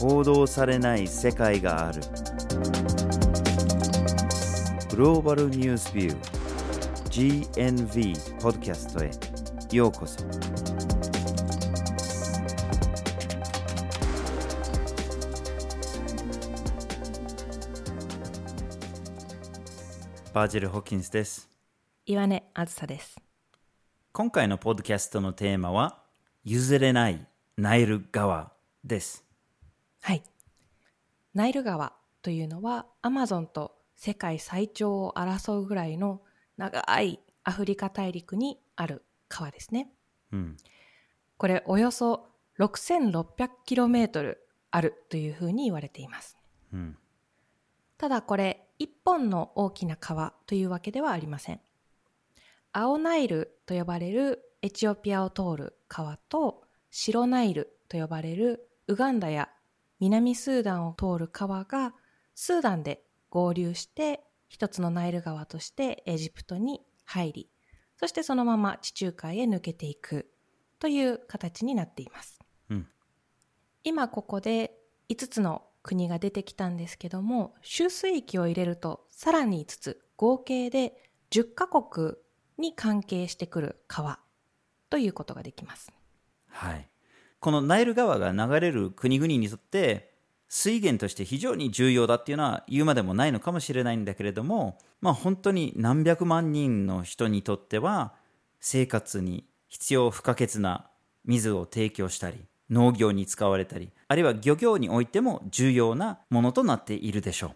報道されない世界がある。グローバルニュースビュー GNV ポッドキャストへ。ようこそ。バージル・ホッキンスです。岩根あずさです。今回のポッドキャストのテーマは譲れないナイル川ですはい。ナイル川というのはアマゾンと世界最長を争うぐらいの長いアフリカ大陸にある川ですね。うんこれおよそ 6600km あるというふうに言われています。うんただこれ一本の大きな川というわけではありません。青ナイルと呼ばれるエチオピアを通る川と白ナイルと呼ばれるウガンダや南スーダンを通る川がスーダンで合流して一つのナイル川としてエジプトに入りそしてそのまま地中海へ抜けていくという形になっています。うん今ここで5つの国が出てきたんですけども周水域を入れるとさらに5つ合計で10カ国に関係してくる川ということができます。はい、このナイル川が流れる国々にとって水源として非常に重要だっていうのは言うまでもないのかもしれないんだけれども、まあ、本当に何百万人の人にとっては生活に必要不可欠な水を提供したり農業に使われたりあるいは漁業においても重要なものとなっているでしょう。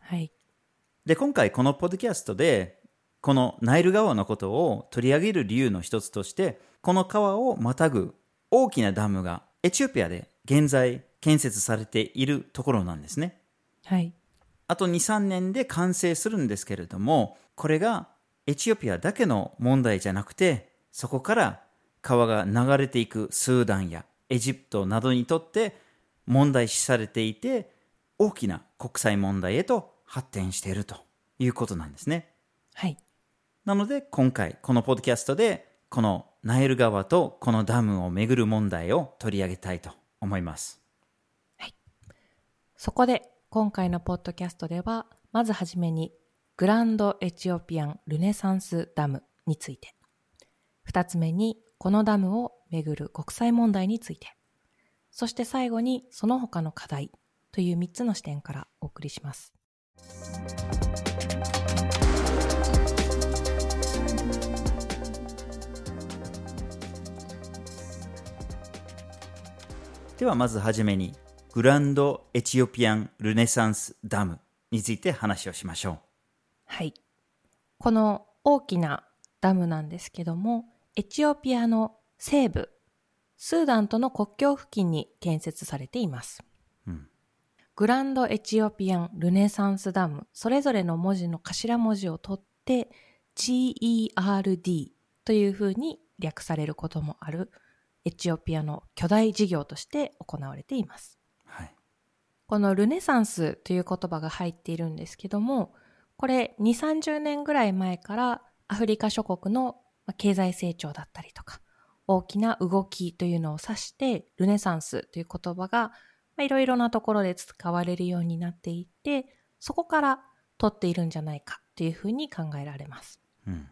はい。で今回このポッドキャストでこのナイル川のことを取り上げる理由の一つとしてこの川をまたぐ大きなダムがエチオピアで現在建設されているところなんですねはい。あと23年で完成するんですけれどもこれがエチオピアだけの問題じゃなくてそこから川が流れていくスーダンやエジプトなどにとって問題視されていて大きな国際問題へと発展しているということなんですね。はい。なので今回このポッドキャストでこのナイル川とこのダムをめぐる問題を取り上げたいと思います。そこで今回のポッドキャストではまずはじめにグランドエチオピアンルネサンスダムについて二つ目にこのダムをめぐる国際問題についてそして最後にその他の課題という3つの視点からお送りします。ではまずはじめにグランドエチオピアンルネサンスダムについて話をしましょはい。この大きなダムなんですけども、エチオピアの西部、スーダンとの国境付近に建設されています。うんグランドエチオピアンルネサンスダム、それぞれの文字の頭文字を取って GERD というふうに略されることもあるエチオピアの巨大事業として行われています。う。はい。このルネサンスという言葉が入っているんですけども、これ2、30年ぐらい前からアフリカ諸国のまあ経済成長だったりとか、大きな動きというのを指して、ルネサンスという言葉がまあいろいろなところで使われるようになっていって、そこから取っているんじゃないかというふうに考えられます。うん。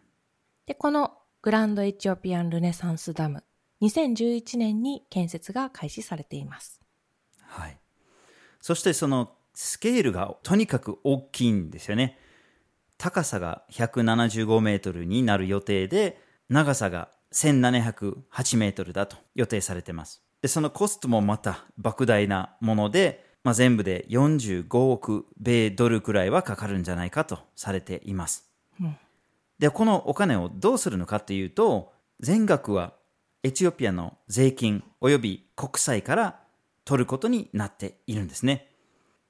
で、このグランドエチオピアンルネサンスダム、2011年に建設が開始されています。はい。そしてそのスケールがとにかく大きいんですよね。高さが175メートルになる予定で、長さが1708メートルだと予定されています。で、そのコストもまた莫大なもので、まあ、全部で45億米ドルくらいはかかるんじゃないかとされています。うんで、このお金をどうするのかっていうと、全額はエチオピアの税金及び国債から取ることになっているんですね。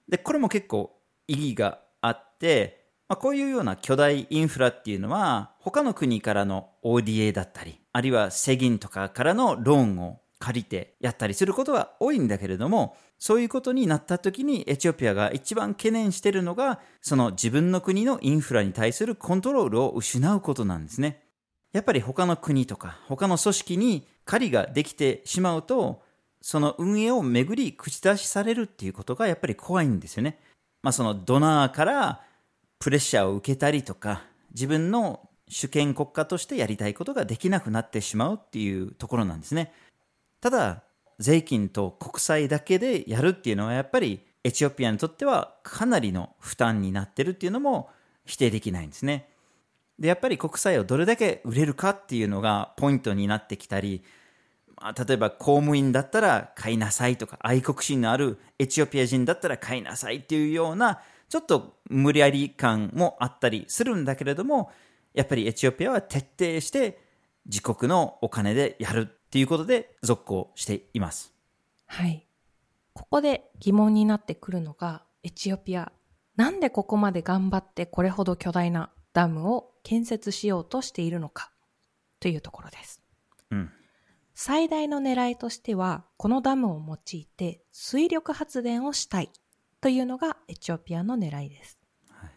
で、これも結構意義があって、まあ、こういうような巨大インフラっていうのは、他の国からの ODA だったり、あるいは世銀とかからのローンを借りてやったりすることが多いんだけれども、そういうことになった時にエチオピアが一番懸念しているのが、その自分の国のインフラに対するコントロールを失うことなんですね。やっぱり他の国とか他の組織に狩りができてしまうと、その運営をめぐり口出しされるっていうことがやっぱり怖いんですよね。まあそのドナーからプレッシャーを受けたりとか、自分の主権国家としてやりたいことができなくなってしまうっていうところなんですね。ただ、税金と国債だけでやるっていうのはやっぱりエチオピアにとってはかなりの負担になってるっていうのも否定できないんですね。で、やっぱり国債をどれだけ売れるかっていうのがポイントになってきたり、まあ、例えば公務員だったら買いなさいとか、愛国心のあるエチオピア人だったら買いなさいっていうような、ちょっと無理やり感もあったりするんだけれども、やっぱりエチオピアは徹底して自国のお金でやるっていうことで続行しています。はい。ここで疑問になってくるのが、エチオピア、なんでここまで頑張ってこれほど巨大なダムを建設しようとしているのかというところです。うん。最大の狙いとしては、このダムを用いて水力発電をしたいというのがエチオピアの狙いです。はい、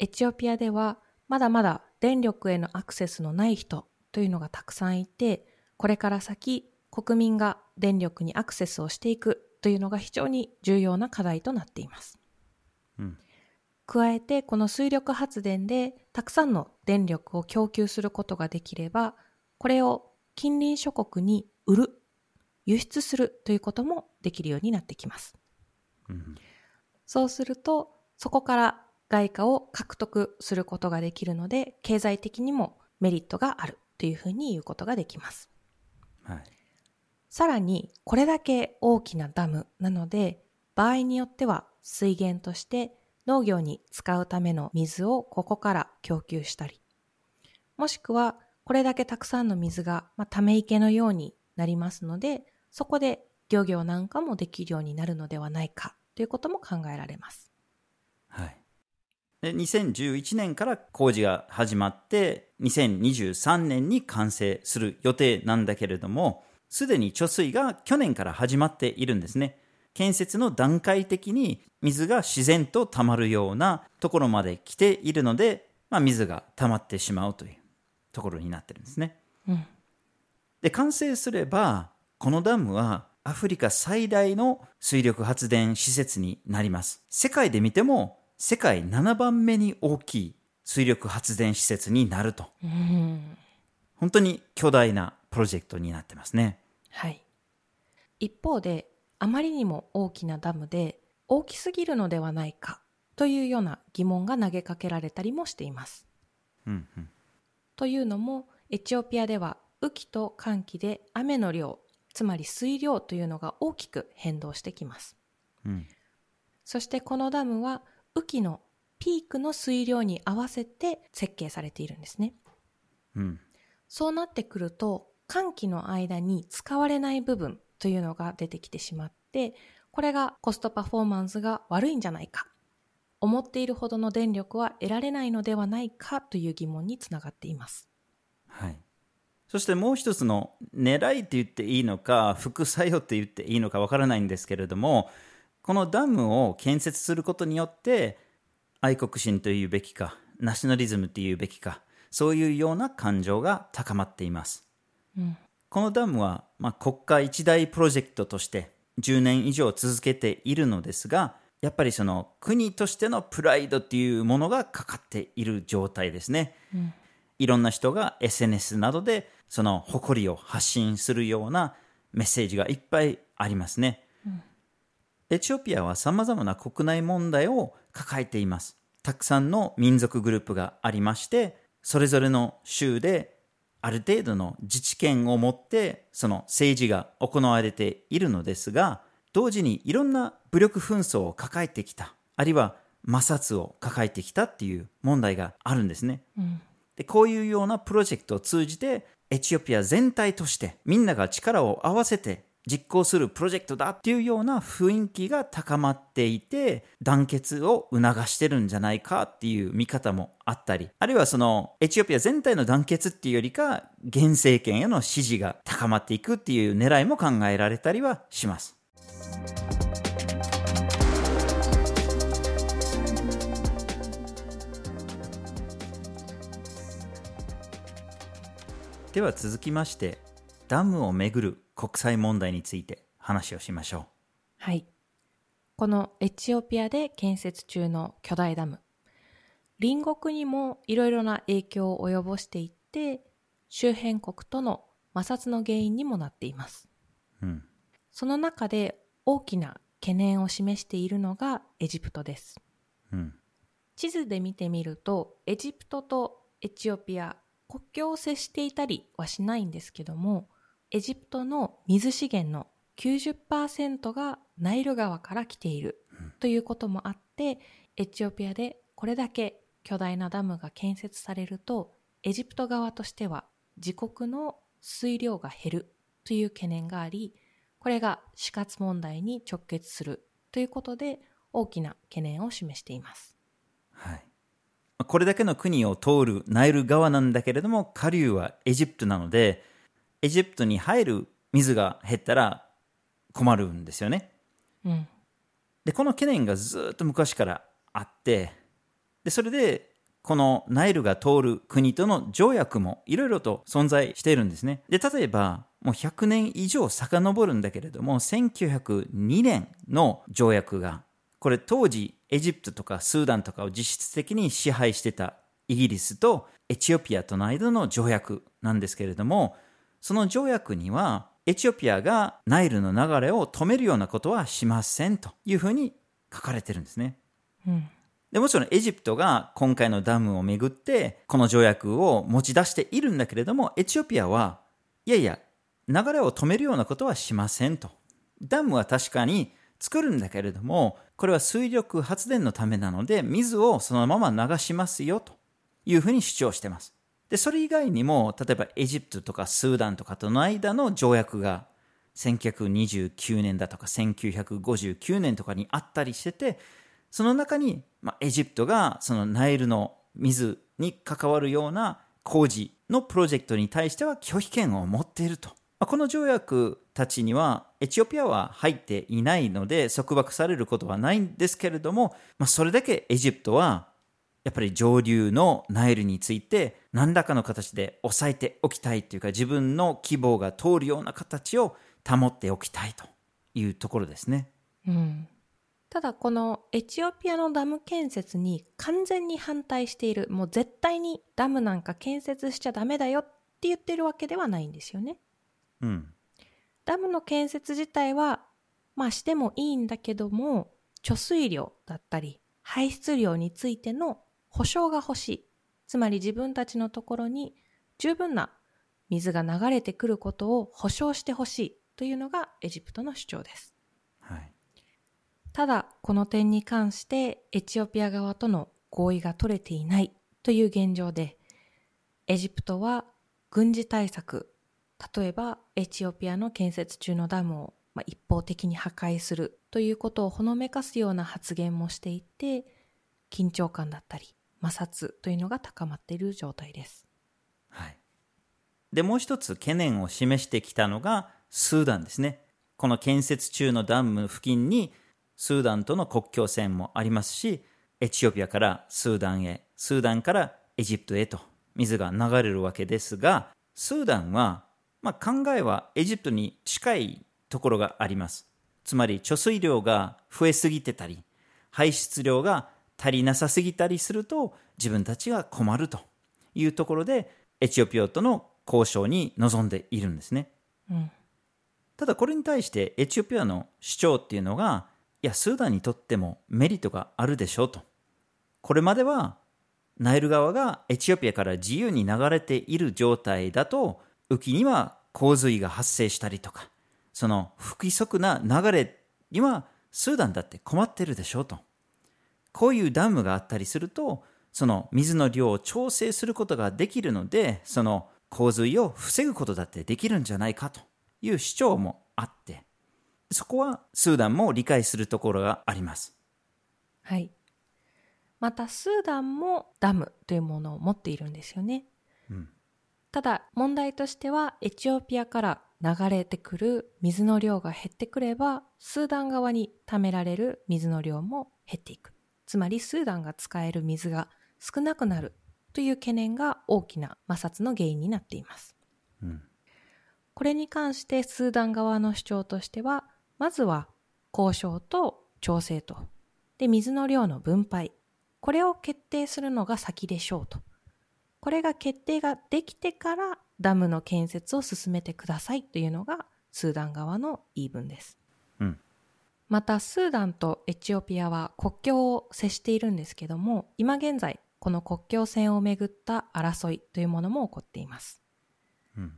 エチオピアではまだまだ電力へのアクセスのない人というのがたくさんいて、これから先国民が電力にアクセスをしていくというのが非常に重要な課題となっています。うん、加えてこの水力発電でたくさんの電力を供給することができれば、これを近隣諸国に売る、輸出するということもできるようになってきます。うん、そうすると、そこから外貨を獲得することができるので、経済的にもメリットがあるというふうに言うことができます。はい、さらに、これだけ大きなダムなので、場合によっては水源として農業に使うための水をここから供給したり、もしくはこれだけたくさんの水が、まあ、ため池のようになりますので、そこで漁業なんかもできるようになるのではないかということも考えられます。はい。で2011年から工事が始まって2023年に完成する予定なんだけれどもすでに貯水が去年から始まっているんですね建設の段階的に水が自然と溜まるようなところまで来ているので、まあ、水が溜まってしまうというところになってるんですね。うん、で完成すればこのダムはアフリカ最大の水力発電施設になります。世界で見ても世界7番目に大きい水力発電施設になると。うん、本当に巨大なプロジェクトになってますね。はい。一方で、あまりにも大きなダムで大きすぎるのではないかというような疑問が投げかけられたりもしています。うんうん。というのもエチオピアでは雨季と寒季で雨の量つまり水量というのが大きく変動してきます、うん、そしてこのダムは雨季のピークの水量に合わせて設計されているんですね、うん、そうなってくると寒気の間に使われない部分というのが出てきてしまってこれがコストパフォーマンスが悪いんじゃないか思っているほどの電力は得られないのではないかという疑問につながっています。はい。そしてもう一つの狙いって言っていいのか、副作用って言っていいのかわからないんですけれども、このダムを建設することによって、愛国心というべきか、ナショナリズムっていうべきか、そういうような感情が高まっています。うん、このダムは、まあ、国家一大プロジェクトとして10年以上続けているのですが、やっぱりその国としてのプライドっていうものがかかっている状態ですね。うん、いろんな人が SNS などでその誇りを発信するようなメッセージがいっぱいありますね。うん、エチオピアは様々な国内問題を抱えています。たくさんの民族グループがありまして、それぞれの州である程度の自治権を持ってその政治が行われているのですが、同時にいろんな武力紛争を抱えてきた、あるいは摩擦を抱えてきたっていう問題があるんですね。うん、でこういうようなプロジェクトを通じて、エチオピア全体としてみんなが力を合わせて実行するプロジェクトだっていうような雰囲気が高まっていて、団結を促してるんじゃないかっていう見方もあったり、あるいはそのエチオピア全体の団結っていうよりか、現政権への支持が高まっていくっていう狙いも考えられたりはします。では続きましてダムをめぐる国際問題について話話をしましょはい。このエチオピアで建設中の巨大ダム。隣国にもいろいろな影響を及ぼしていって、周辺国との摩擦の原因にもなっています。う。うん。その中で大きな懸念を示しているのがエジプトです。うん。地図で見てみると、エジプトとエチオピア、国境を接していたりはしないんですけども、エジプトの水資源の90%がナイル川から来ているということもあって、エチオピアでこれだけ巨大なダムが建設されると、エジプト側としては自国の水量が減るという懸念があり、これが死活問題に直結するということで大きな懸念を示しています。はい。これだけの国を通るナイル川なんだけれども、下流はエジプトなので、エジプトに入る水が減ったら困るんですよね。うん。で、この懸念がずっと昔からあって、で、それで、このナイルが通る国との条約もいろいろと存在しているんですね。で、例えば、もう100年以上遡るんだけれども、1902年の条約が、これ当時エジプトとかスーダンとかを実質的に支配してたイギリスとエチオピアとの間の条約なんですけれども、その条約にはエチオピアがナイルの流れを止めるようなことはしませんというふうに書かれてるんですね。うん。でもちろんエジプトが今回のダムをめぐってこの条約を持ち出しているんだけれどもエチオピアはいやいや流れを止めるようなことはしませんとダムは確かに作るんだけれどもこれは水力発電のためなので水をそのまま流しますよというふうに主張してますでそれ以外にも例えばエジプトとかスーダンとかとの間の条約が1929年だとか1959年とかにあったりしててその中に、まあ、エジプトがそのナイルの水に関わるような工事のプロジェクトに対しては拒否権を持っていると。まあこの条約たちにはエチオピアは入っていないので束縛されることはないんですけれども、まあ、それだけエジプトはやっぱり上流のナイルについて何らかの形で抑えておきたいというか自分の希望が通るような形を保っておきたいというところですね。うん。ただこのエチオピアのダム建設に完全に反対している、もう絶対にダムなんか建設しちゃダメだよって言ってるわけではないんですよね。うん。ダムの建設自体は、まあしてもいいんだけども、貯水量だったり、排出量についての保証が欲しい。つまり自分たちのところに十分な水が流れてくることを保証してほしいというのがエジプトの主張です。はい。ただ、この点に関してエチオピア側との合意が取れていないという現状で、エジプトは軍事対策、例えばエチオピアの建設中のダムをまあ一方的に破壊するということをほのめかすような発言もしていて、緊張感だったり摩擦というのが高まっている状態です。はい。で、もう一つ懸念を示してきたのがスーダンですね。この建設中のダム付近にスーダンとの国境線もありますし、エチオピアからスーダンへ、スーダンからエジプトへと水が流れるわけですが、スーダンは、まあ、考えはエジプトに近いところがあります。つまり貯水量が増えすぎてたり、排出量が足りなさすぎたりすると自分たちが困るというところでエチオピアとの交渉に臨んでいるんですね。うん。ただこれに対してエチオピアの主張っていうのが、いや、スーダンにとってもメリットがあるでしょうと。これまではナイル川がエチオピアから自由に流れている状態だと、雨季には洪水が発生したりとか、その不規則な流れにはスーダンだって困ってるでしょうと。こういうダムがあったりすると、その水の量を調整することができるので、その洪水を防ぐことだってできるんじゃないかという主張もあって、そこはスーダンも理解するところがあります。はい。また、スーダンもダムというものを持っているんですよね。うんただ、問題としては、エチオピアから流れてくる水の量が減ってくれば、スーダン側に貯められる水の量も減っていく。つまり、スーダンが使える水が少なくなるという懸念が大きな摩擦の原因になっています。うんこれに関してスーダン側の主張としては、まずは交渉と調整と、で、水の量の分配。これを決定するのが先でしょうと。これが決定ができてからダムの建設を進めてくださいというのがスーダン側の言い分です。うんまたスーダンとエチオピアは国境を接しているんですけども今現在この国境線をめぐった争いというものも起こっています。うん。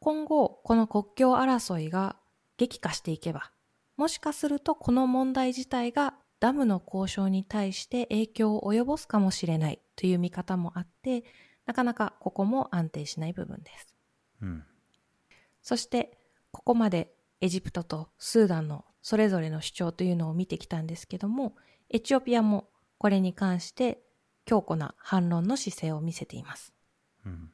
今後この国境争いが激化していけばもしかするとこの問題自体がダムの交渉に対して影響を及ぼすかもしれないという見方もあってなかなかここも安定しない部分です。うん。そしてここまでエジプトとスーダンのそれぞれの主張というのを見てきたんですけどもエチオピアもこれに関して強固な反論の姿勢を見せています。うん。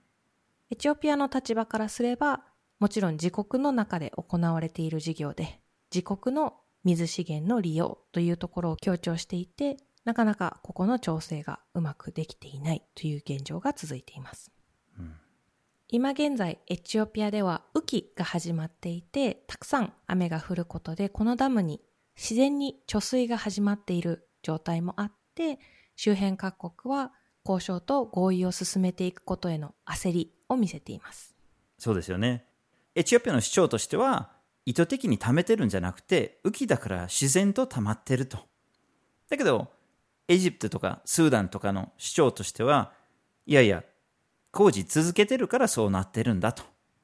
エチオピアの立場からすればもちろん自国の中で行われている事業で自国の水資源の利用というところを強調していてなかなかここの調整がうまくできていないという現状が続いています。うん今現在エチオピアでは雨季が始まっていてたくさん雨が降ることでこのダムに自然に貯水が始まっている状態もあって周辺各国は交渉と合意を進めていくことへの焦りを見せていますそうですよね。エチオピアの主張としては、意図的に溜めてるんじゃなくて、雨季だから自然と溜まってると。だけど、エジプトとかスーダンとかの主張としては、いやいや、工事続けてるからそうなってるんだと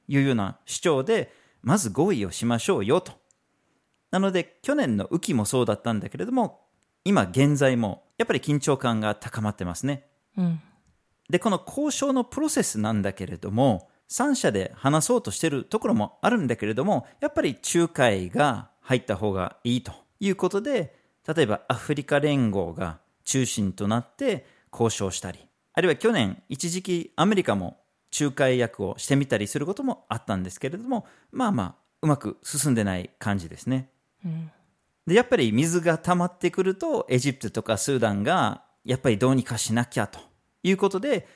いうような主張で、まず合意をしましょうよと。なので、去年の雨季もそうだったんだけれども、今現在もやっぱり緊張感が高まってますね。うんで、この交渉のプロセスなんだけれども、三者で話そうとしてるところもあるんだけれども、やっぱり仲介が入った方がいいということで、例えばアフリカ連合が中心となって交渉したり、あるいは去年、一時期アメリカも仲介役をしてみたりすることもあったんですけれども、まあまあ、うまく進んでない感じですね。うんで、やっぱり水が溜まってくると、エジプトとかスーダンが、やっぱりどうにかしなきゃということで、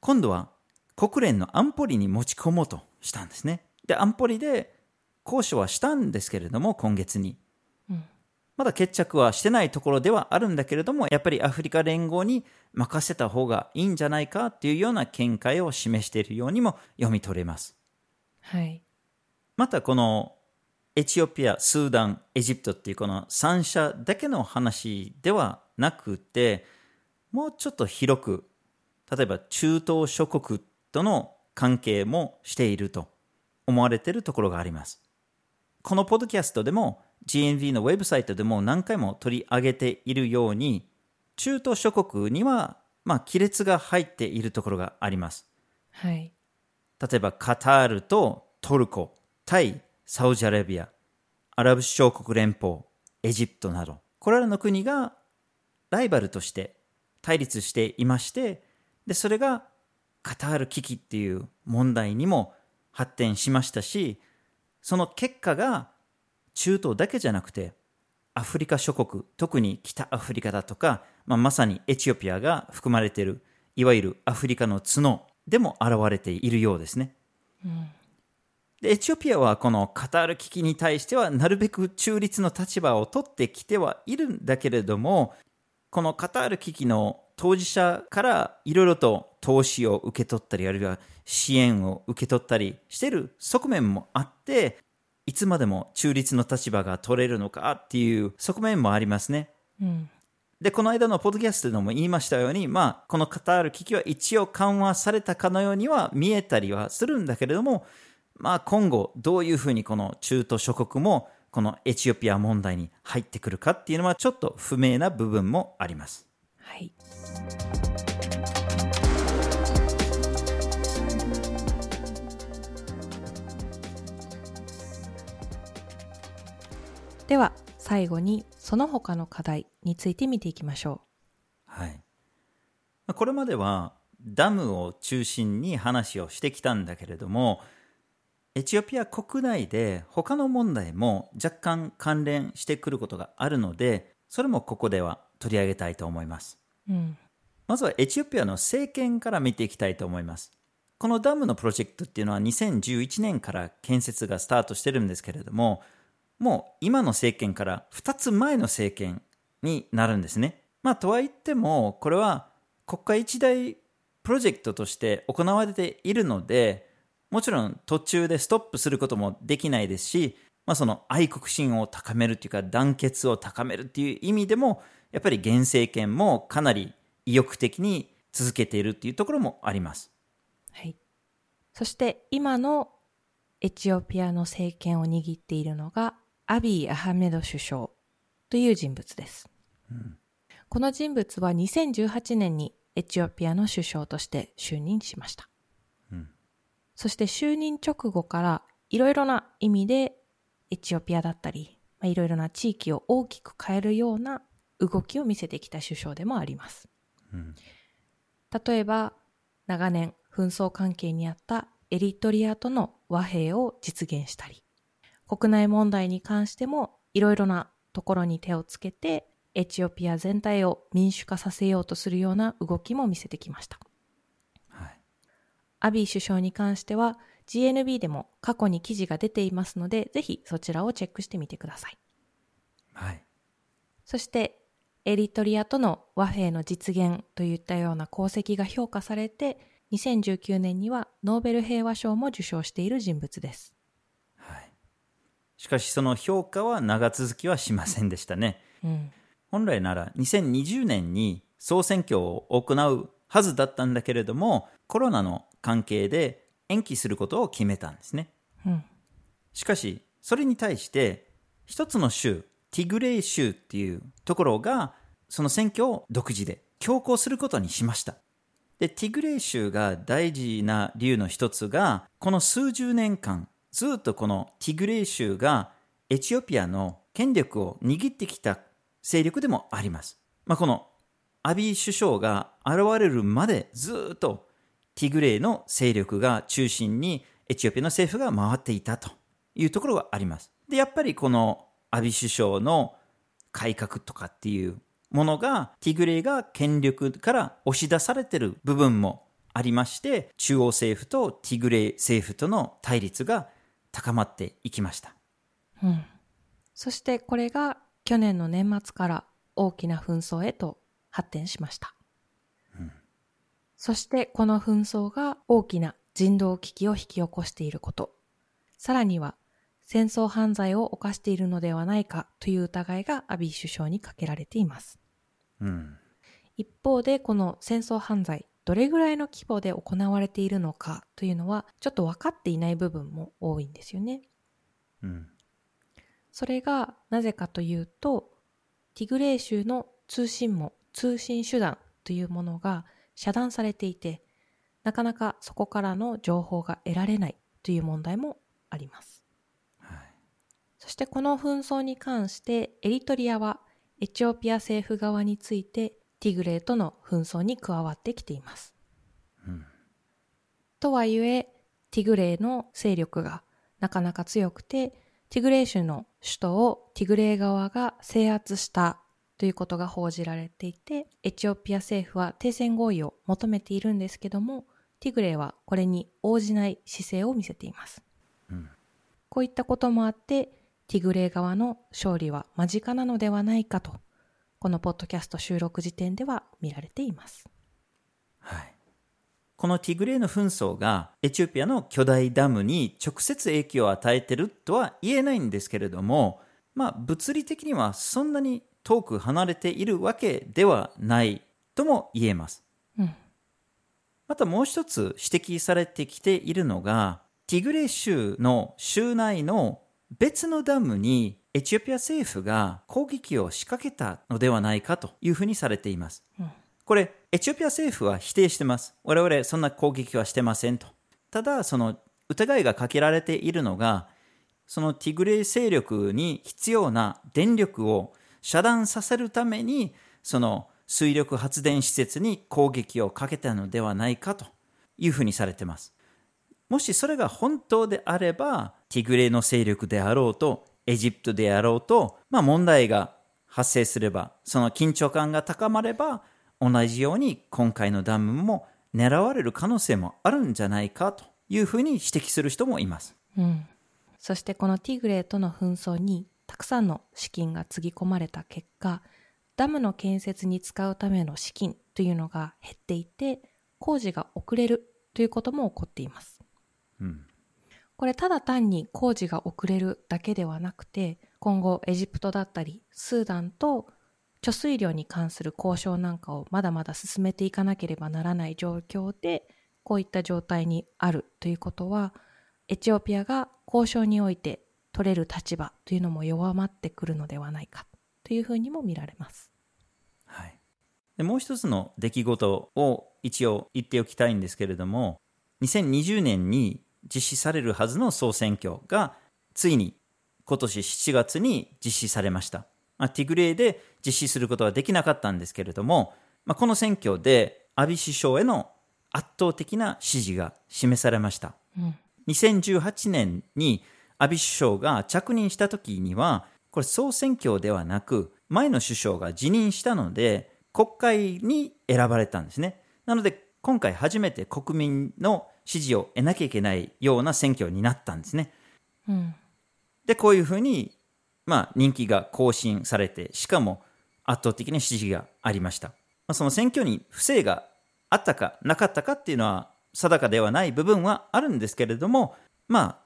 今度は国連の安保理に持ち込もうとしたんですね。で、安保理で交渉はしたんですけれども、今月に。うんまだ決着はしてないところではあるんだけれども、やっぱりアフリカ連合に任せた方がいいんじゃないかっていうような見解を示しているようにも読み取れます。はいまたこのエチオピア、スーダン、エジプトっていうこの3者だけの話ではなくて、もうちょっと広く、例えば中東諸国との関係もしていると思われているところがあります。このポッドキャストでも GNV のウェブサイトでも何回も取り上げているように、中東諸国には、まあ、亀裂が入っているところがあります。はい例えばカタールとトルコ、タイ、サウジアラビア、アラブ首長国連邦、エジプトなど、これらの国がライバルとして対立していまして、で、それがカタール危機っていう問題にも発展しましたし、その結果が中東だけじゃなくて、アフリカ諸国、特に北アフリカだとか、まあ、まさにエチオピアが含まれている、いわゆるアフリカの角でも現れているようですね。うんでエチオピアはこのカタール危機に対してはなるべく中立の立場を取ってきてはいるんだけれどもこのカタール危機の当事者からいろいろと投資を受け取ったりあるいは支援を受け取ったりしている側面もあっていつまでも中立の立場が取れるのかっていう側面もありますね。うんで、この間のポッドキャストでも言いましたように、まあ、このカタール危機は一応緩和されたかのようには見えたりはするんだけれども、まあ、今後、どういうふうにこの中東諸国も、このエチオピア問題に入ってくるかっていうのは、ちょっと不明な部分もあります。はいでは最後にその他の課題について見ていきましょはい。まあこれまでは、ダムを中心に話をしてきたんだけれども、エチオピア国内で他の問題も若干関連してくることがあるので、それもここでは取り上げたいと思います。う。うんまずはエチオピアの政権から見ていきたいと思います。このダムのプロジェクトっていうのは2011年から建設がスタートしてるんですけれども、もう今の政権から2つ前の政権になるんですね。まあとは言ってもこれは国家一大プロジェクトとして行われているのでもちろん途中でストップすることもできないですし、まあ、その愛国心を高めるというか団結を高めるっていう意味でもやっぱり現政権もかなり意欲的に続けているっていうところもあります。はい。そして今のエチオピアの政権を握っているのがアビー・アハメド首相という人物です。うんこの人物は2018年にエチオピアの首相として就任しました。うんそして就任直後からいろいろな意味でエチオピアだったり、まあいろいろな地域を大きく変えるような動きを見せてきた首相でもあります。うん例えば長年紛争関係にあったエリトリアとの和平を実現したり国内問題に関してもいろいろなところに手をつけてエチオピア全体を民主化させようとするような動きも見せてきました。はい。アビー首相に関しては GNB でも過去に記事が出ていますのでぜひそちらをチェックしてみてください。はい。そしてエリトリアとの和平の実現といったような功績が評価されて2019年にはノーベル平和賞も受賞している人物です。はいしかしその評価は長続きはしませんでしたね。うん。本来なら2020年に総選挙を行うはずだったんだけれどもコロナの関係で延期することを決めたんですねうん。しかしそれに対して一つの州ティグレイ州っていうところがその選挙を独自で強行することにしましたでティグレイ州が大事な理由の一つがこの数十年間ずっとこのティグレイ州がエチオピアの権力を握ってきた勢力でもあります。まあ、このアビー首相が現れるまでずっとティグレイの勢力が中心にエチオピアの政府が回っていたというところがあります。で、やっぱりこのアビー首相の改革とかっていうものがティグレイが権力から押し出されてる部分もありまして中央政府とティグレイ政府との対立が高まっていきました。うん。そしてこれが去年の年末から大きな紛争へと発展しました。そしてこの紛争が大きな人道危機を引き起こしていること、さらには戦争犯罪を犯しているのではないかという疑いがアビー首相にかけられています。うん。一方でこの戦争犯罪どれぐらいの規模で行われているのかというのはちょっと分かっていない部分も多いんですよね。うん。それがなぜかというとティグレー州の通信網通信手段というものが遮断されていてなかなかそこからの情報が得られないという問題もあります。はい。そしてこの紛争に関してエリトリアはエチオピア政府側についてティグレーとの紛争に加わってきています。うんとはいえティグレーの勢力がなかなか強くてティグレー州の首都をティグレー側が制圧したということが報じられていてエチオピア政府は停戦合意を求めているんですけどもティグレーはこれに応じない姿勢を見せています。うんこういったこともあって、ティグレー側の勝利は間近なのではないかと、このポッドキャスト収録時点では見られています。はい。このティグレーの紛争がエチオピアの巨大ダムに直接影響を与えてるとは言えないんですけれども、まあ物理的にはそんなに遠く離れているわけではないとも言えます。うん。またもう一つ指摘されてきているのが、ティグレー州の州内の別のダムにエチオピア政府が攻撃を仕掛けたのではないかというふうにされています。うん。これ、エチオピア政府は否定してます。我々そんな攻撃はしてませんと。ただ、その疑いがかけられているのが、そのティグレイ勢力に必要な電力を遮断させるために、その水力発電施設に攻撃をかけたのではないかというふうにされてます。もしそれが本当であれば、ティグレイの勢力であろうと、エジプトであろうと、まあ問題が発生すれば、その緊張感が高まれば、同じように今回のダムも狙われる可能性もあるんじゃないかというふうに指摘する人もいます。うん。そしてこのティグレーとの紛争にたくさんの資金がつぎ込まれた結果ダムの建設に使うための資金というのが減っていて工事が遅れるということも起こっています。うんこれただ単に工事が遅れるだけではなくて今後エジプトだったりスーダンと貯水量に関する交渉なんかをまだまだ進めていかなければならない状況でこういった状態にあるということはエチオピアが交渉において取れる立場というのも弱まってくるのではないかというふうにも見られます。はい、でもう一つの出来事を一応言っておきたいんですけれども2020年に実施されるはずの総選挙がついに今年7月に実施されました、まあ、ティグレイで実施することはできなかったんですけれども、まあ、この選挙でアビ首相への圧倒的な支持が示されました。うん。2018年にアビ首相が着任した時にはこれ総選挙ではなく前の首相が辞任したので国会に選ばれたんですね。なので今回初めて国民の支持を得なきゃいけないような選挙になったんですね。うん。でこういうふうに、まあ、人気が更新されてしかも圧倒的な支持がありました、まあ、その選挙に不正があったかなかったかっていうのは定かではない部分はあるんですけれどもまあ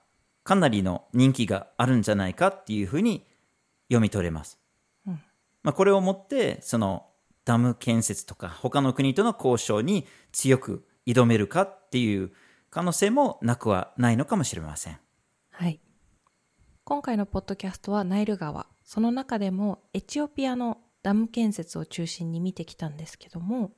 かなりの人気があるんじゃないかっていうふうに読み取れます、うん。まあ、これをもってそのダム建設とか他の国との交渉に強く挑めるかっていう可能性もなくはないのかもしれませんはい。今回のポッドキャストはナイル川、その中でもエチオピアのダム建設を中心に見てきたんですけども、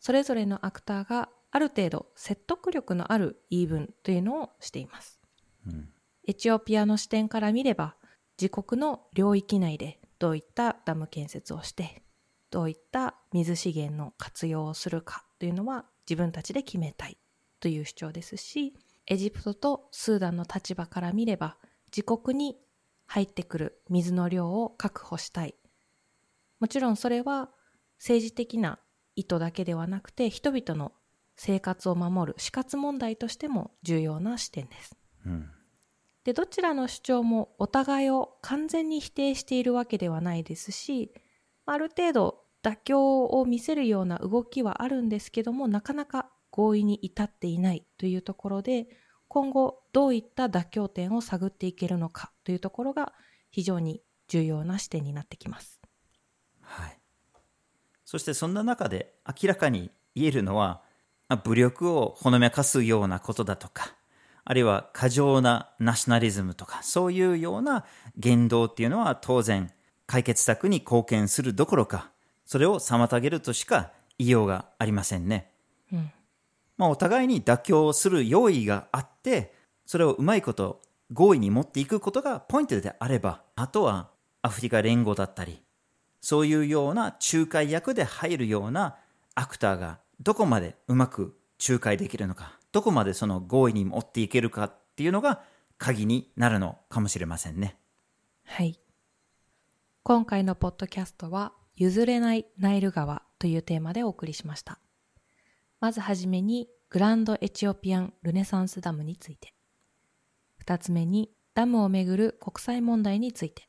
それぞれのアクターがある程度説得力のある言い分というのをしています。うんエチオピアの視点から見れば、自国の領域内でどういったダム建設をして、どういった水資源の活用をするかというのは自分たちで決めたいという主張ですし、エジプトとスーダンの立場から見れば、自国に入ってくる水の量を確保したい。もちろんそれは政治的な意図だけではなくて、人々の生活を守る死活問題としても重要な視点です。うんでどちらの主張もお互いを完全に否定しているわけではないですしある程度妥協を見せるような動きはあるんですけどもなかなか合意に至っていないというところで今後どういった妥協点を探っていけるのかというところが非常に重要な視点になってきます。はい、そしてそんな中で明らかに言えるのはまあ武力をほのめかすようなことだとかあるいは過剰なナショナリズムとかそういうような言動っていうのは当然解決策に貢献するどころかそれを妨げるとしか言いようがありませんね。うんまあ、お互いに妥協する用意があってそれをうまいこと合意に持っていくことがポイントであればあとはアフリカ連合だったりそういうような仲介役で入るようなアクターがどこまでうまく仲介できるのかどこまでその合意に持っていけるかっていうのが鍵になるのかもしれませんね。はい。今回のポッドキャストは、譲れないナイル川というテーマでお送りしました。まずはじめに、グランドエチオピアンルネサンスダムについて。二つ目に、ダムをめぐる国際問題について。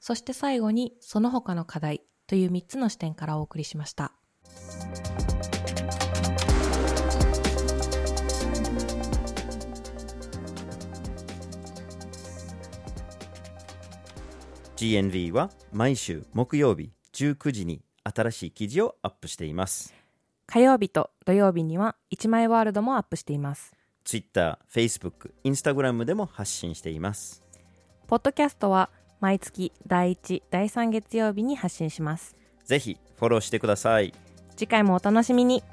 そして最後に、その他の課題という三つの視点からお送りしました。GNV は毎週木曜日19時に新しい記事をアップしています。火曜日と土曜日には、一枚ワールドもアップしています。Twitter、Facebook、Instagram でも発信しています。ポッドキャストは、毎月第1、第3月曜日に発信します。ぜひフォローしてください。次回もお楽しみに。